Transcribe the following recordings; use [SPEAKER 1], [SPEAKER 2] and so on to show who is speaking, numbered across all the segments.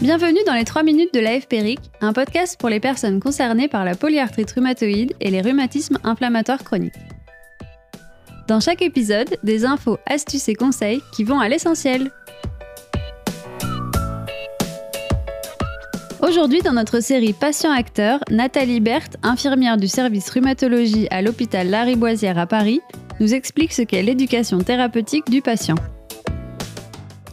[SPEAKER 1] Bienvenue dans les 3 minutes de l'AFPRIC, un podcast pour les personnes concernées par la polyarthrite rhumatoïde et les rhumatismes inflammatoires chroniques. Dans chaque épisode, des infos, astuces et conseils qui vont à l'essentiel. Aujourd'hui, dans notre série Patient-acteur, Nathalie Berthe, infirmière du service rhumatologie à l'hôpital Lariboisière à Paris, nous explique ce qu'est l'éducation thérapeutique du patient.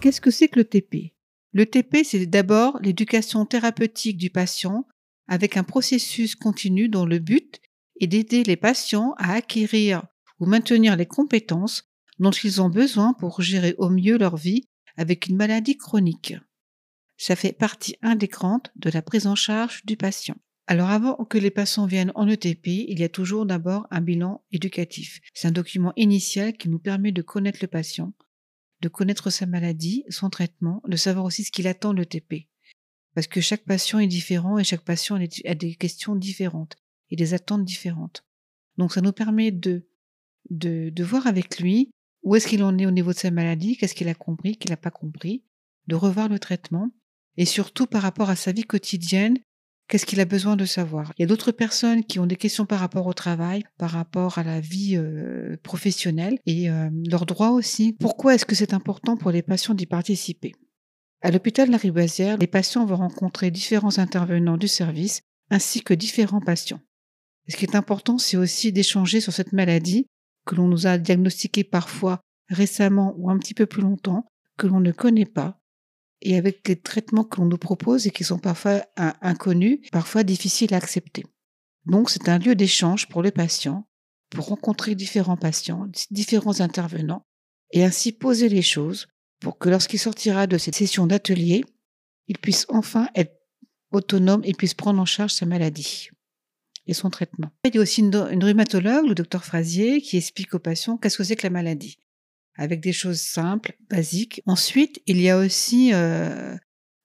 [SPEAKER 2] Qu'est-ce que c'est que le TP le TP, c'est d'abord l'éducation thérapeutique du patient avec un processus continu dont le but est d'aider les patients à acquérir ou maintenir les compétences dont ils ont besoin pour gérer au mieux leur vie avec une maladie chronique. Ça fait partie intégrante de la prise en charge du patient. Alors avant que les patients viennent en ETP, il y a toujours d'abord un bilan éducatif. C'est un document initial qui nous permet de connaître le patient, de connaître sa maladie, son traitement, de savoir aussi ce qu'il attend de l'ETP. Parce que chaque patient est différent et chaque patient a des questions différentes et des attentes différentes. Donc ça nous permet de, de, de voir avec lui où est-ce qu'il en est au niveau de sa maladie, qu'est-ce qu'il a compris, qu'il n'a pas compris, de revoir le traitement et surtout par rapport à sa vie quotidienne, Qu'est-ce qu'il a besoin de savoir? Il y a d'autres personnes qui ont des questions par rapport au travail, par rapport à la vie euh, professionnelle et euh, leurs droits aussi. Pourquoi est-ce que c'est important pour les patients d'y participer? À l'hôpital de la Riboisière, les patients vont rencontrer différents intervenants du service ainsi que différents patients. ce qui est important, c'est aussi d'échanger sur cette maladie que l'on nous a diagnostiquée parfois récemment ou un petit peu plus longtemps, que l'on ne connaît pas, et avec les traitements qu'on nous propose et qui sont parfois inconnus, parfois difficiles à accepter. Donc c'est un lieu d'échange pour les patients, pour rencontrer différents patients, différents intervenants, et ainsi poser les choses pour que lorsqu'il sortira de cette session d'atelier, il puisse enfin être autonome et puisse prendre en charge sa maladie et son traitement. Il y a aussi une, une rhumatologue, le docteur Frasier, qui explique aux patients qu'est-ce que c'est que la maladie avec des choses simples, basiques. Ensuite, il y a aussi euh,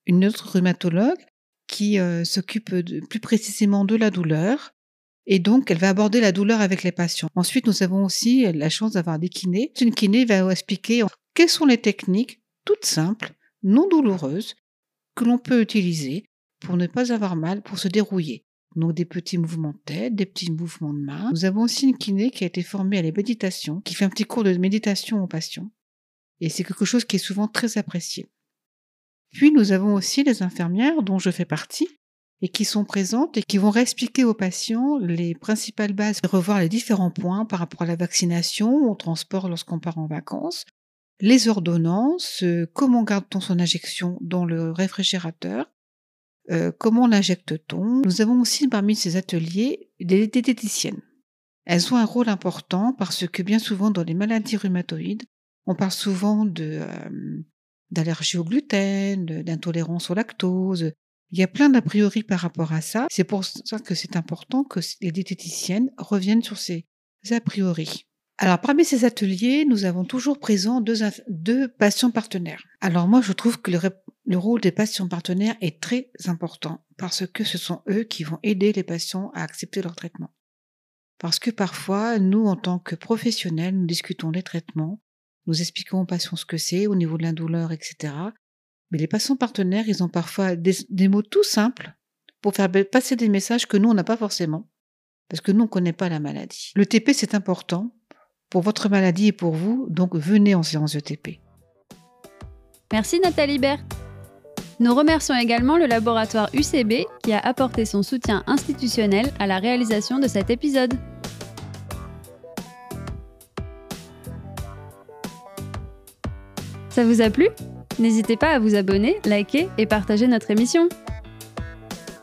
[SPEAKER 2] une autre rhumatologue qui euh, s'occupe plus précisément de la douleur. Et donc, elle va aborder la douleur avec les patients. Ensuite, nous avons aussi la chance d'avoir des kinés. Une kiné va expliquer quelles sont les techniques toutes simples, non douloureuses, que l'on peut utiliser pour ne pas avoir mal, pour se dérouiller. Donc des petits mouvements de tête, des petits mouvements de main. Nous avons aussi une kiné qui a été formée à la méditation, qui fait un petit cours de méditation aux patients. Et c'est quelque chose qui est souvent très apprécié. Puis nous avons aussi les infirmières dont je fais partie et qui sont présentes et qui vont réexpliquer aux patients les principales bases, revoir les différents points par rapport à la vaccination, au transport lorsqu'on part en vacances, les ordonnances, comment garde-t-on son injection dans le réfrigérateur, euh, comment l'injecte-t-on? Nous avons aussi parmi ces ateliers des diététiciennes. Elles ont un rôle important parce que bien souvent dans les maladies rhumatoïdes, on parle souvent euh, d'allergie au gluten, d'intolérance au lactose. Il y a plein d'a priori par rapport à ça. C'est pour ça que c'est important que les diététiciennes reviennent sur ces a priori. Alors, parmi ces ateliers, nous avons toujours présent deux, deux patients partenaires. Alors, moi, je trouve que le, le rôle des patients partenaires est très important parce que ce sont eux qui vont aider les patients à accepter leur traitement. Parce que parfois, nous, en tant que professionnels, nous discutons des traitements, nous expliquons aux patients ce que c'est au niveau de la douleur, etc. Mais les patients partenaires, ils ont parfois des, des mots tout simples pour faire passer des messages que nous, on n'a pas forcément, parce que nous, on ne connaît pas la maladie. Le TP, c'est important pour votre maladie et pour vous, donc venez en séance de TP.
[SPEAKER 1] Merci Nathalie Berthe. Nous remercions également le laboratoire UCB qui a apporté son soutien institutionnel à la réalisation de cet épisode. Ça vous a plu? N'hésitez pas à vous abonner, liker et partager notre émission.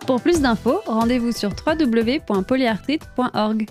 [SPEAKER 1] Pour plus d'infos, rendez-vous sur www.polyarthrite.org.